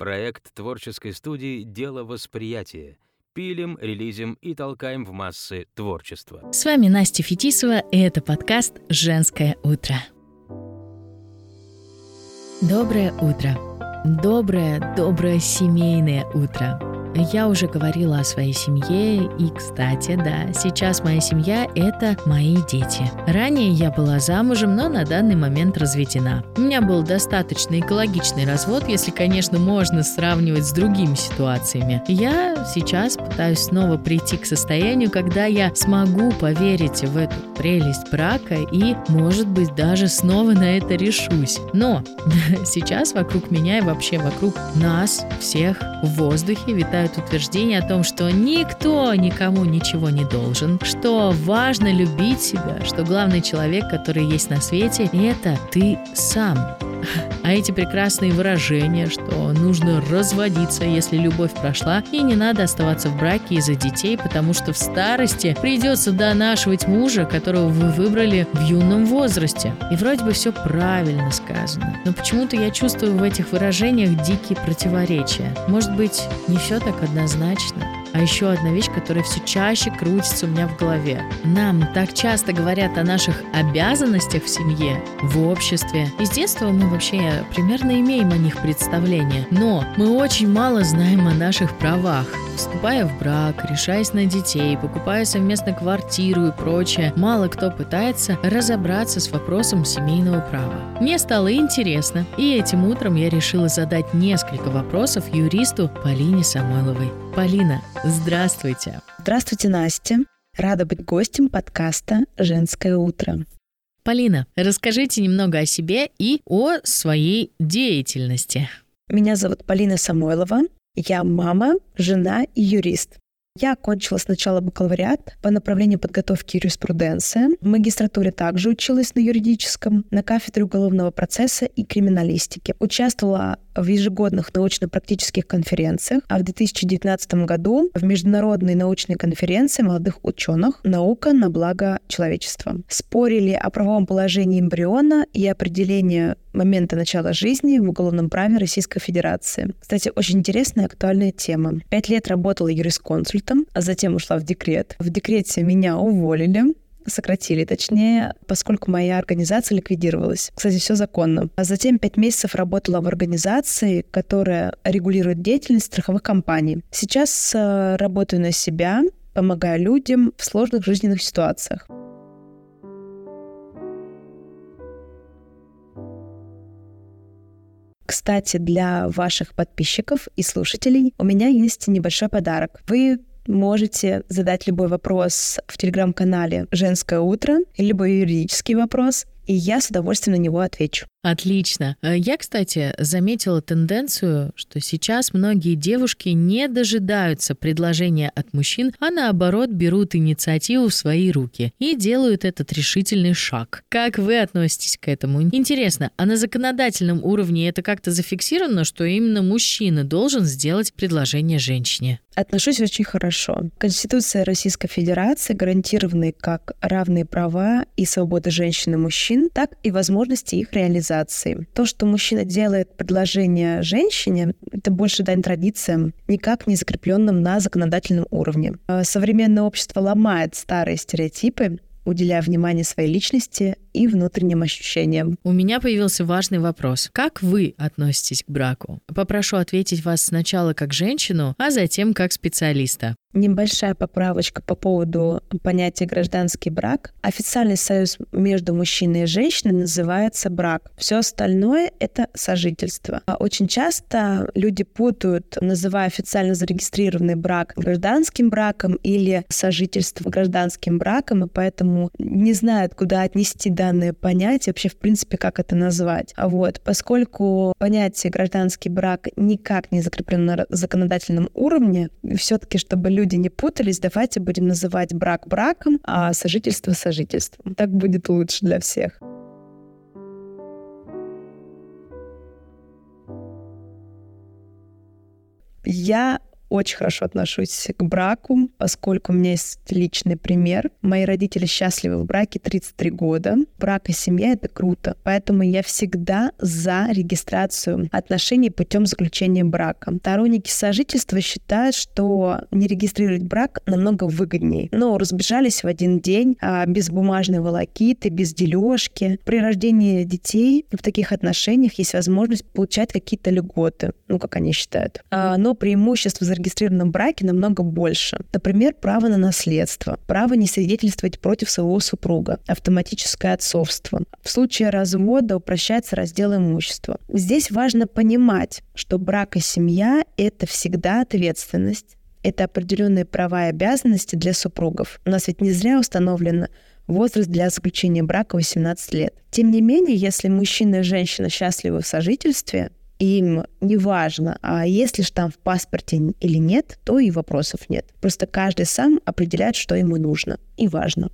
Проект творческой студии «Дело восприятия». Пилим, релизим и толкаем в массы творчество. С вами Настя Фетисова, и это подкаст «Женское утро». Доброе утро. Доброе, доброе семейное утро. Я уже говорила о своей семье, и, кстати, да, сейчас моя семья — это мои дети. Ранее я была замужем, но на данный момент разведена. У меня был достаточно экологичный развод, если, конечно, можно сравнивать с другими ситуациями. Я сейчас пытаюсь снова прийти к состоянию, когда я смогу поверить в эту прелесть брака и, может быть, даже снова на это решусь. Но сейчас вокруг меня и вообще вокруг нас всех в воздухе витает витают утверждения о том, что никто никому ничего не должен, что важно любить себя, что главный человек, который есть на свете, это ты сам. А эти прекрасные выражения, что нужно разводиться, если любовь прошла, и не надо оставаться в браке из-за детей, потому что в старости придется донашивать мужа, которого вы выбрали в юном возрасте. И вроде бы все правильно сказано. Но почему-то я чувствую в этих выражениях дикие противоречия. Может быть, не все так однозначно? А еще одна вещь, которая все чаще крутится у меня в голове. Нам так часто говорят о наших обязанностях в семье, в обществе. И с детства мы вообще примерно имеем о них представление. Но мы очень мало знаем о наших правах. Вступая в брак, решаясь на детей, покупая совместно квартиру и прочее, мало кто пытается разобраться с вопросом семейного права. Мне стало интересно, и этим утром я решила задать несколько вопросов юристу Полине Самойловой. Полина, здравствуйте. Здравствуйте, Настя. Рада быть гостем подкаста «Женское утро». Полина, расскажите немного о себе и о своей деятельности. Меня зовут Полина Самойлова. Я мама, жена и юрист. Я окончила сначала бакалавриат по направлению подготовки юриспруденция. В магистратуре также училась на юридическом, на кафедре уголовного процесса и криминалистики. Участвовала в ежегодных научно-практических конференциях, а в 2019 году в Международной научной конференции молодых ученых «Наука на благо человечества». Спорили о правовом положении эмбриона и определении момента начала жизни в уголовном праве Российской Федерации. Кстати, очень интересная и актуальная тема. Пять лет работала юрисконсультом, а затем ушла в декрет. В декрете меня уволили, сократили, точнее, поскольку моя организация ликвидировалась. Кстати, все законно. А затем пять месяцев работала в организации, которая регулирует деятельность страховых компаний. Сейчас э, работаю на себя, помогаю людям в сложных жизненных ситуациях. Кстати, для ваших подписчиков и слушателей у меня есть небольшой подарок. Вы можете задать любой вопрос в телеграм-канале «Женское утро», либо юридический вопрос, и я с удовольствием на него отвечу. Отлично. Э, я, кстати, заметила тенденцию, что сейчас многие девушки не дожидаются предложения от мужчин, а наоборот берут инициативу в свои руки и делают этот решительный шаг. Как вы относитесь к этому? Интересно, а на законодательном уровне это как-то зафиксировано, что именно мужчина должен сделать предложение женщине? Отношусь очень хорошо. Конституция Российской Федерации гарантированы как равные права и свободы женщин и мужчин, так и возможности их реализации. То, что мужчина делает предложение женщине, это больше дань традициям, никак не закрепленным на законодательном уровне. А современное общество ломает старые стереотипы, уделяя внимание своей личности и внутренним ощущениям. У меня появился важный вопрос. Как вы относитесь к браку? Попрошу ответить вас сначала как женщину, а затем как специалиста. Небольшая поправочка по поводу понятия гражданский брак. Официальный союз между мужчиной и женщиной называется брак. Все остальное — это сожительство. А очень часто люди путают, называя официально зарегистрированный брак гражданским браком или сожительство гражданским браком, и поэтому не знают, куда отнести данное понятие, вообще, в принципе, как это назвать. А вот, поскольку понятие гражданский брак никак не закреплено на законодательном уровне, все-таки, чтобы люди не путались, давайте будем называть брак браком, а сожительство сожительством. Так будет лучше для всех. Я очень хорошо отношусь к браку, поскольку у меня есть личный пример. Мои родители счастливы в браке 33 года. Брак и семья — это круто. Поэтому я всегда за регистрацию отношений путем заключения брака. Сторонники сожительства считают, что не регистрировать брак намного выгоднее. Но разбежались в один день, а без бумажной волокиты, без дележки. При рождении детей в таких отношениях есть возможность получать какие-то льготы, ну, как они считают. А, но преимуществ в зарегистрированном браке намного больше. Например, право на наследство, право не свидетельствовать против своего супруга, автоматическое отцовство. В случае развода упрощается раздел имущества. Здесь важно понимать, что брак и семья — это всегда ответственность, это определенные права и обязанности для супругов. У нас ведь не зря установлено возраст для заключения брака 18 лет. Тем не менее, если мужчина и женщина счастливы в сожительстве, им не важно, а есть ли штамп в паспорте или нет, то и вопросов нет. Просто каждый сам определяет, что ему нужно и важно.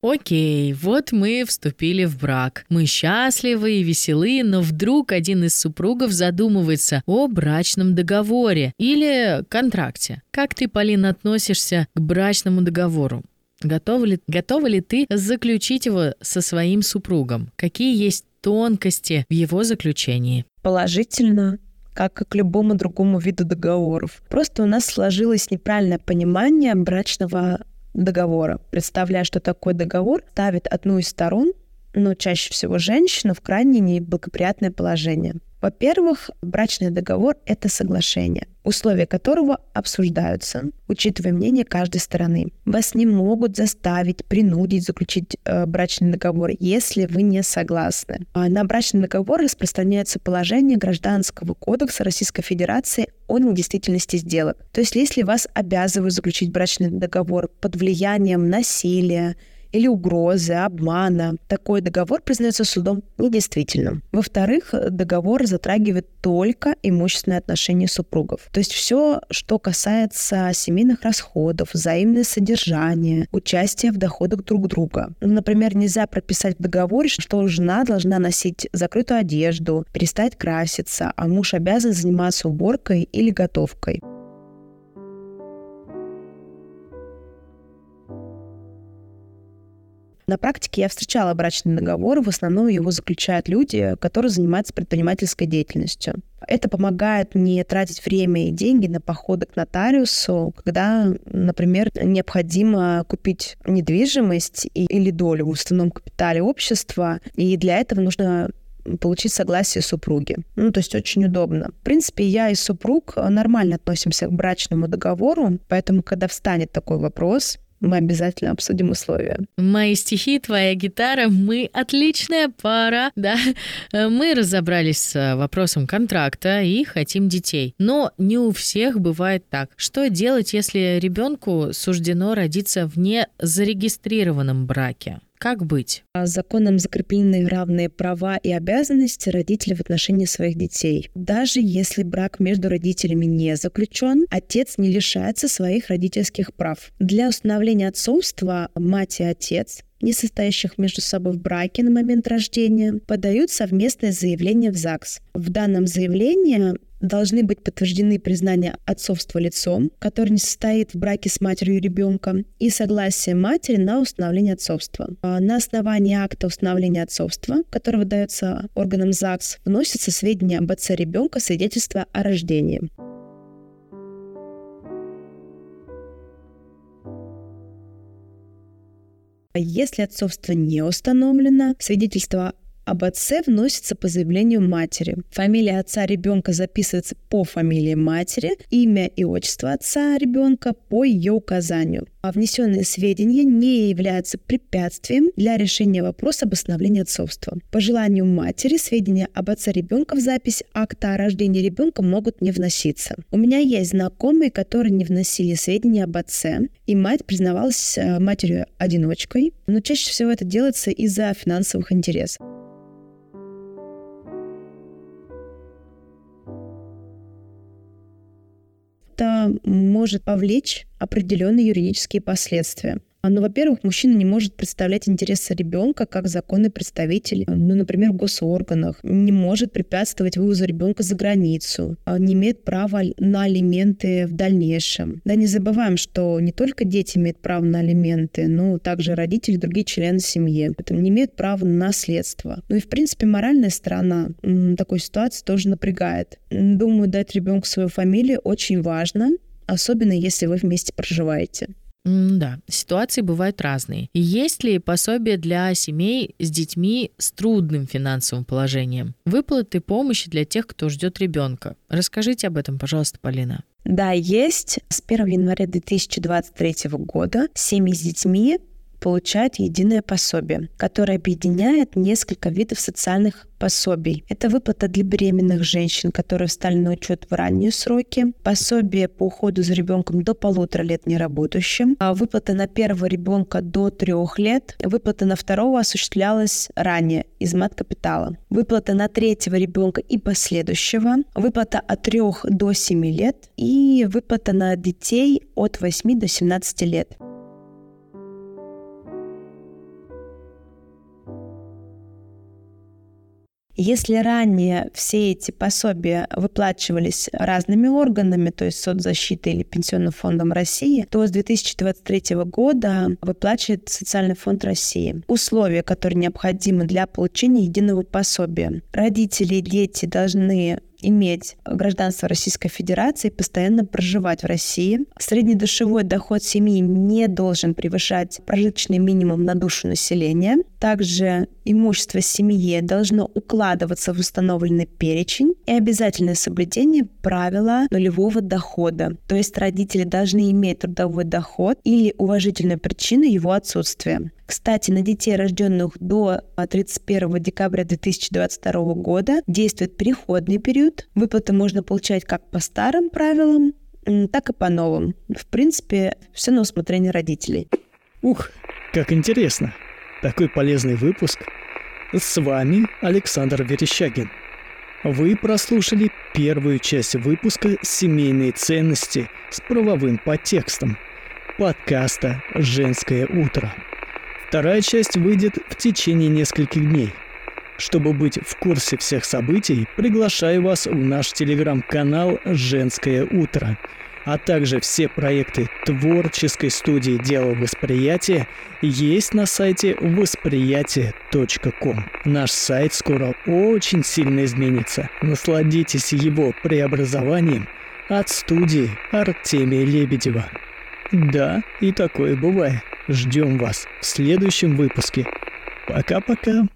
Окей, вот мы вступили в брак. Мы счастливы и веселы, но вдруг один из супругов задумывается о брачном договоре или контракте. Как ты, Полина, относишься к брачному договору? Готова ли, готова ли ты заключить его со своим супругом? Какие есть тонкости в его заключении? Положительно, как и к любому другому виду договоров. Просто у нас сложилось неправильное понимание брачного договора. Представляя, что такой договор ставит одну из сторон, но чаще всего женщину, в крайне неблагоприятное положение. Во-первых, брачный договор — это соглашение, условия которого обсуждаются, учитывая мнение каждой стороны. Вас не могут заставить, принудить заключить э, брачный договор, если вы не согласны. А на брачный договор распространяется положение Гражданского кодекса Российской Федерации о недействительности сделок. То есть если вас обязывают заключить брачный договор под влиянием насилия, или угрозы, обмана, такой договор признается судом недействительным. Во-вторых, договор затрагивает только имущественные отношения супругов. То есть все, что касается семейных расходов, взаимное содержание, участие в доходах друг друга. Например, нельзя прописать в договоре, что жена должна носить закрытую одежду, перестать краситься, а муж обязан заниматься уборкой или готовкой. На практике я встречала брачный договор, в основном его заключают люди, которые занимаются предпринимательской деятельностью. Это помогает не тратить время и деньги на походы к нотариусу, когда, например, необходимо купить недвижимость или долю в уставном капитале общества, и для этого нужно получить согласие супруги. Ну, то есть очень удобно. В принципе, я и супруг нормально относимся к брачному договору, поэтому, когда встанет такой вопрос, мы обязательно обсудим условия. Мои стихи, твоя гитара, мы отличная пара, да. Мы разобрались с вопросом контракта и хотим детей. Но не у всех бывает так. Что делать, если ребенку суждено родиться в незарегистрированном браке? Как быть? А законом закреплены равные права и обязанности родителей в отношении своих детей. Даже если брак между родителями не заключен, отец не лишается своих родительских прав. Для установления отцовства мать и отец не состоящих между собой в браке на момент рождения, подают совместное заявление в ЗАГС. В данном заявлении должны быть подтверждены признание отцовства лицом, который не состоит в браке с матерью ребенка, и согласие матери на установление отцовства. А на основании акта установления отцовства, который выдается органам ЗАГС, вносятся сведения об отце ребенка, свидетельство о рождении. Если отцовство не установлено, свидетельство об отце вносится по заявлению матери. Фамилия отца ребенка записывается по фамилии матери, имя и отчество отца ребенка по ее указанию. А внесенные сведения не являются препятствием для решения вопроса об установлении отцовства. По желанию матери сведения об отце ребенка в запись акта о рождении ребенка могут не вноситься. У меня есть знакомые, которые не вносили сведения об отце, и мать признавалась э, матерью-одиночкой, но чаще всего это делается из-за финансовых интересов. Это может повлечь определенные юридические последствия. А, ну, во-первых, мужчина не может представлять интересы ребенка как законный представитель, ну, например, в госорганах, не может препятствовать вывозу ребенка за границу, а, не имеет права на алименты в дальнейшем. Да не забываем, что не только дети имеют право на алименты, но также родители и другие члены семьи. Поэтому не имеют права на наследство. Ну и, в принципе, моральная сторона такой ситуации тоже напрягает. Думаю, дать ребенку свою фамилию очень важно, особенно если вы вместе проживаете. Да, ситуации бывают разные. Есть ли пособие для семей с детьми с трудным финансовым положением? Выплаты помощи для тех, кто ждет ребенка. Расскажите об этом, пожалуйста, Полина. Да, есть. С 1 января 2023 года семьи с детьми получают единое пособие, которое объединяет несколько видов социальных пособий. Это выплата для беременных женщин, которые встали на учет в ранние сроки, пособие по уходу за ребенком до полутора лет неработающим, а выплата на первого ребенка до трех лет, выплата на второго осуществлялась ранее из мат-капитала, выплата на третьего ребенка и последующего, выплата от трех до семи лет и выплата на детей от 8 до 17 лет. Если ранее все эти пособия выплачивались разными органами, то есть соцзащитой или Пенсионным фондом России, то с 2023 года выплачивает Социальный фонд России. Условия, которые необходимы для получения единого пособия. Родители и дети должны иметь гражданство Российской Федерации, постоянно проживать в России. Среднедушевой доход семьи не должен превышать прожиточный минимум на душу населения. Также имущество семьи должно укладываться в установленный перечень и обязательное соблюдение правила нулевого дохода. То есть родители должны иметь трудовой доход или уважительную причину его отсутствия. Кстати, на детей, рожденных до 31 декабря 2022 года, действует переходный период. Выплаты можно получать как по старым правилам, так и по новым. В принципе, все на усмотрение родителей. Ух, как интересно. Такой полезный выпуск. С вами Александр Верещагин. Вы прослушали первую часть выпуска «Семейные ценности» с правовым подтекстом подкаста «Женское утро». Вторая часть выйдет в течение нескольких дней. Чтобы быть в курсе всех событий, приглашаю вас в наш телеграм-канал «Женское утро», а также все проекты творческой студии «Дело восприятия» есть на сайте восприятие.ком. Наш сайт скоро очень сильно изменится. Насладитесь его преобразованием от студии Артемия Лебедева. Да, и такое бывает. Ждем вас в следующем выпуске. Пока-пока.